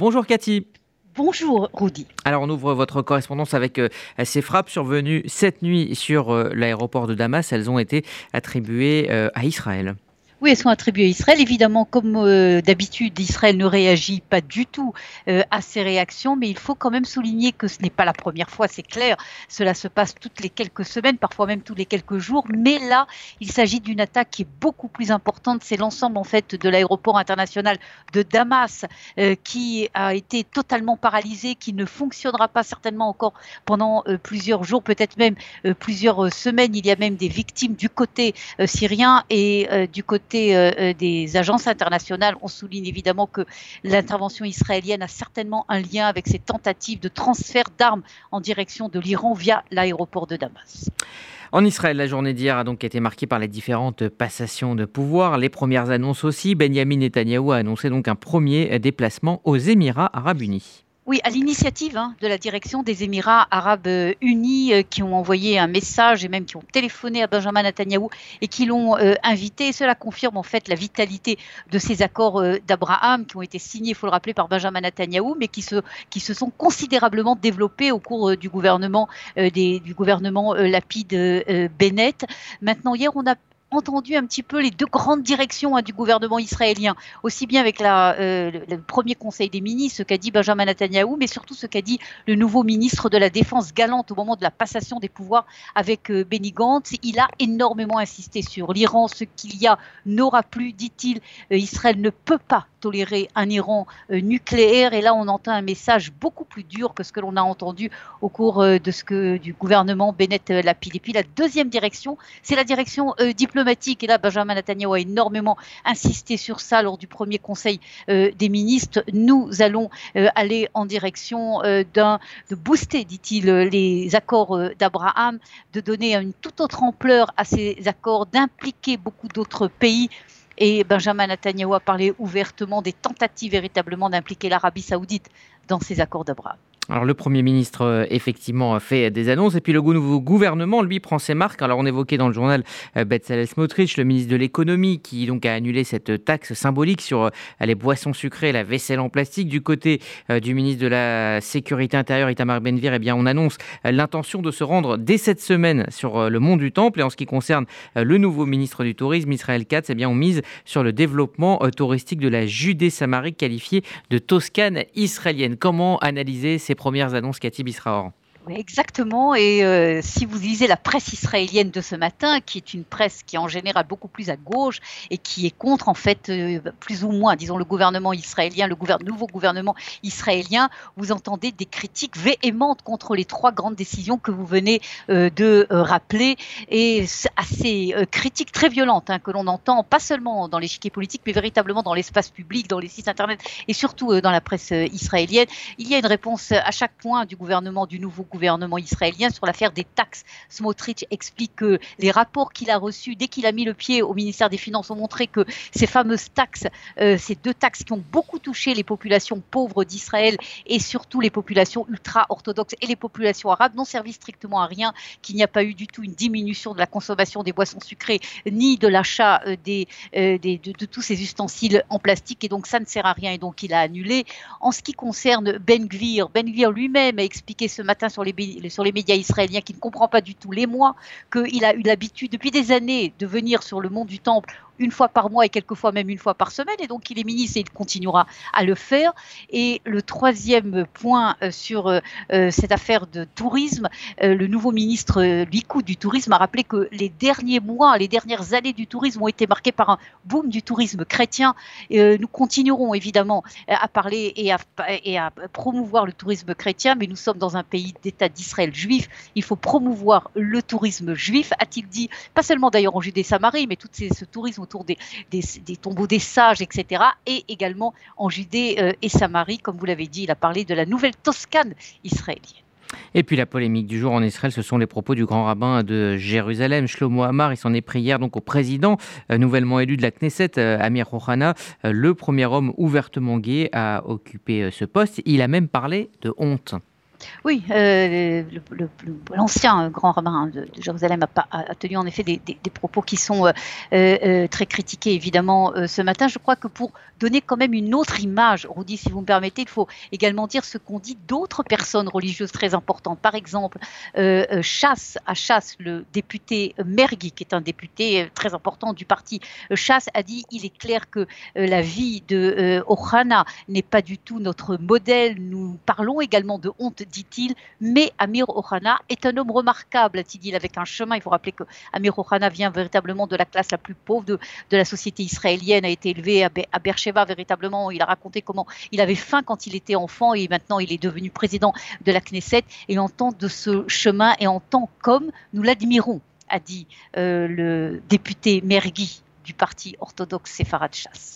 Bonjour Cathy. Bonjour Rudy. Alors on ouvre votre correspondance avec euh, ces frappes survenues cette nuit sur euh, l'aéroport de Damas. Elles ont été attribuées euh, à Israël. Oui, elles sont attribuées à Israël. Évidemment, comme euh, d'habitude, Israël ne réagit pas du tout euh, à ces réactions, mais il faut quand même souligner que ce n'est pas la première fois, c'est clair. Cela se passe toutes les quelques semaines, parfois même tous les quelques jours. Mais là, il s'agit d'une attaque qui est beaucoup plus importante. C'est l'ensemble en fait de l'aéroport international de Damas euh, qui a été totalement paralysé, qui ne fonctionnera pas certainement encore pendant plusieurs jours, peut-être même plusieurs semaines. Il y a même des victimes du côté syrien et du côté euh, euh, des agences internationales, on souligne évidemment que l'intervention israélienne a certainement un lien avec ces tentatives de transfert d'armes en direction de l'Iran via l'aéroport de Damas. En Israël, la journée d'hier a donc été marquée par les différentes passations de pouvoir. Les premières annonces aussi. Benjamin Netanyahu a annoncé donc un premier déplacement aux Émirats arabes unis. Oui, à l'initiative hein, de la direction des Émirats arabes euh, unis euh, qui ont envoyé un message et même qui ont téléphoné à Benjamin Netanyahou et qui l'ont euh, invité. cela confirme en fait la vitalité de ces accords d'Abraham qui ont été signés, il faut le rappeler, par Benjamin Netanyahou, mais qui se, sont considérablement développés au cours du gouvernement, du gouvernement Lapide Bennett. Maintenant, hier, on a entendu un petit peu les deux grandes directions hein, du gouvernement israélien, aussi bien avec euh, le, premier conseil des ministres, ce qu'a dit Benjamin Netanyahu, mais surtout ce qu'a dit le nouveau ministre de la Défense galante au moment de la passation des pouvoirs avec euh, Benny Gantz. Il a énormément insisté sur l'Iran, ce qu'il y a n'aura plus, dit-il. Euh, Israël ne peut pas tolérer un Iran euh, nucléaire. Et là, on entend un message beaucoup plus dur que ce que l'on a entendu au cours de ce que du gouvernement Bennett Lapid. Et puis la deuxième direction, c'est la direction diplomatique. Et là, Benjamin Netanyahu a énormément insisté sur ça lors du premier Conseil des ministres. Nous allons aller en direction d'un de booster, dit-il, les accords d'Abraham, de donner une toute autre ampleur à ces accords, d'impliquer beaucoup d'autres pays et Benjamin Netanyahu a parlé ouvertement des tentatives véritablement d'impliquer l'Arabie saoudite dans ces accords d'Abraham. Alors le Premier ministre, euh, effectivement, fait des annonces, et puis le nouveau gouvernement, lui, prend ses marques. Alors on évoquait dans le journal euh, Bezalel Smotrich, le ministre de l'économie, qui donc a annulé cette taxe symbolique sur euh, les boissons sucrées, la vaisselle en plastique. Du côté du ministre de la Sécurité intérieure, Itamar Benvir, eh bien, on annonce l'intention de se rendre dès cette semaine sur le mont du Temple. Et en ce qui concerne le nouveau ministre du Tourisme, Israël Katz, eh bien, on mise sur le développement touristique de la Judée-Samarie, qualifiée de Toscane israélienne. Comment analyser ces premières annonces Cathy Bisraor exactement. Et euh, si vous lisez la presse israélienne de ce matin, qui est une presse qui est en général beaucoup plus à gauche et qui est contre, en fait, euh, plus ou moins, disons, le gouvernement israélien, le nouveau gouvernement israélien, vous entendez des critiques véhémentes contre les trois grandes décisions que vous venez euh, de rappeler et assez critiques très violentes hein, que l'on entend, pas seulement dans l'échiquier politique, mais véritablement dans l'espace public, dans les sites internet et surtout dans la presse israélienne. Il y a une réponse à chaque point du gouvernement, du nouveau gouvernement gouvernement israélien sur l'affaire des taxes. Smotrich explique que les rapports qu'il a reçus dès qu'il a mis le pied au ministère des Finances ont montré que ces fameuses taxes, euh, ces deux taxes qui ont beaucoup touché les populations pauvres d'Israël et surtout les populations ultra-orthodoxes et les populations arabes, n'ont servi strictement à rien, qu'il n'y a pas eu du tout une diminution de la consommation des boissons sucrées ni de l'achat euh, euh, des de, de, tous ces ustensiles en plastique et donc ça ne sert à rien et donc il a annulé. En ce qui concerne Ben Gvir, Ben Gvir lui-même a expliqué ce matin sur les sur les médias israéliens qui ne comprend pas du tout. Les mois, qu'il a eu l'habitude depuis des années de venir sur le mont du Temple une fois par mois et quelquefois même une fois par semaine. Et donc, il est ministre et il continuera à le faire. Et le troisième point euh, sur euh, euh, cette affaire de tourisme, le nouveau ministre Likud du tourisme a rappelé que les derniers mois, les dernières années du tourisme ont été marquées par un boom du tourisme chrétien. nous continuerons évidemment à parler et à, et à promouvoir le tourisme chrétien, mais nous sommes dans un pays d'État d'Israël juif. Il faut promouvoir le tourisme juif, a-t-il dit, pas seulement d'ailleurs en Judée-Samarie, mais tout ce tourisme autour des, tombeaux des sages, etc. Et également en Judée euh, et Samarie, comme vous l'avez dit, il a parlé de la nouvelle Toscane israélienne. Et puis la polémique du jour en Israël, ce sont les propos du grand rabbin de Jérusalem, Shlomo Amar. Il s'en est pris hier donc au président euh, nouvellement élu de la Knesset, euh, Amir Rouhana, le premier homme ouvertement gay à occuper ce poste. Il a même parlé de honte. Oui, euh, l'ancien grand rabbin de, Jérusalem a, tenu en effet des, propos qui sont euh, euh, très critiqués évidemment ce matin. Je crois que pour donner quand même une autre image, Rudy, si vous me permettez, il faut également dire ce qu'ont dit d'autres personnes religieuses très importantes. Par exemple, Chasse, à Chasse, le député Mergui, qui est un député très important du parti Chasse, a dit il est clair que la vie de Ohana n'est pas du tout notre modèle. Nous parlons également de honte dit-il, mais Amir Ohana est un homme remarquable, a-t-il avec un chemin. Il faut rappeler que Amir Ohana vient véritablement de la classe la plus pauvre de, la société israélienne, a été élevé à, Beersheba véritablement. Il a raconté comment il avait faim quand il était enfant et maintenant il est devenu président de la Knesset. Et en tant de ce chemin et en tant qu'homme, nous l'admirons, a dit euh, le député Mergui du parti orthodoxe séfarade chasse.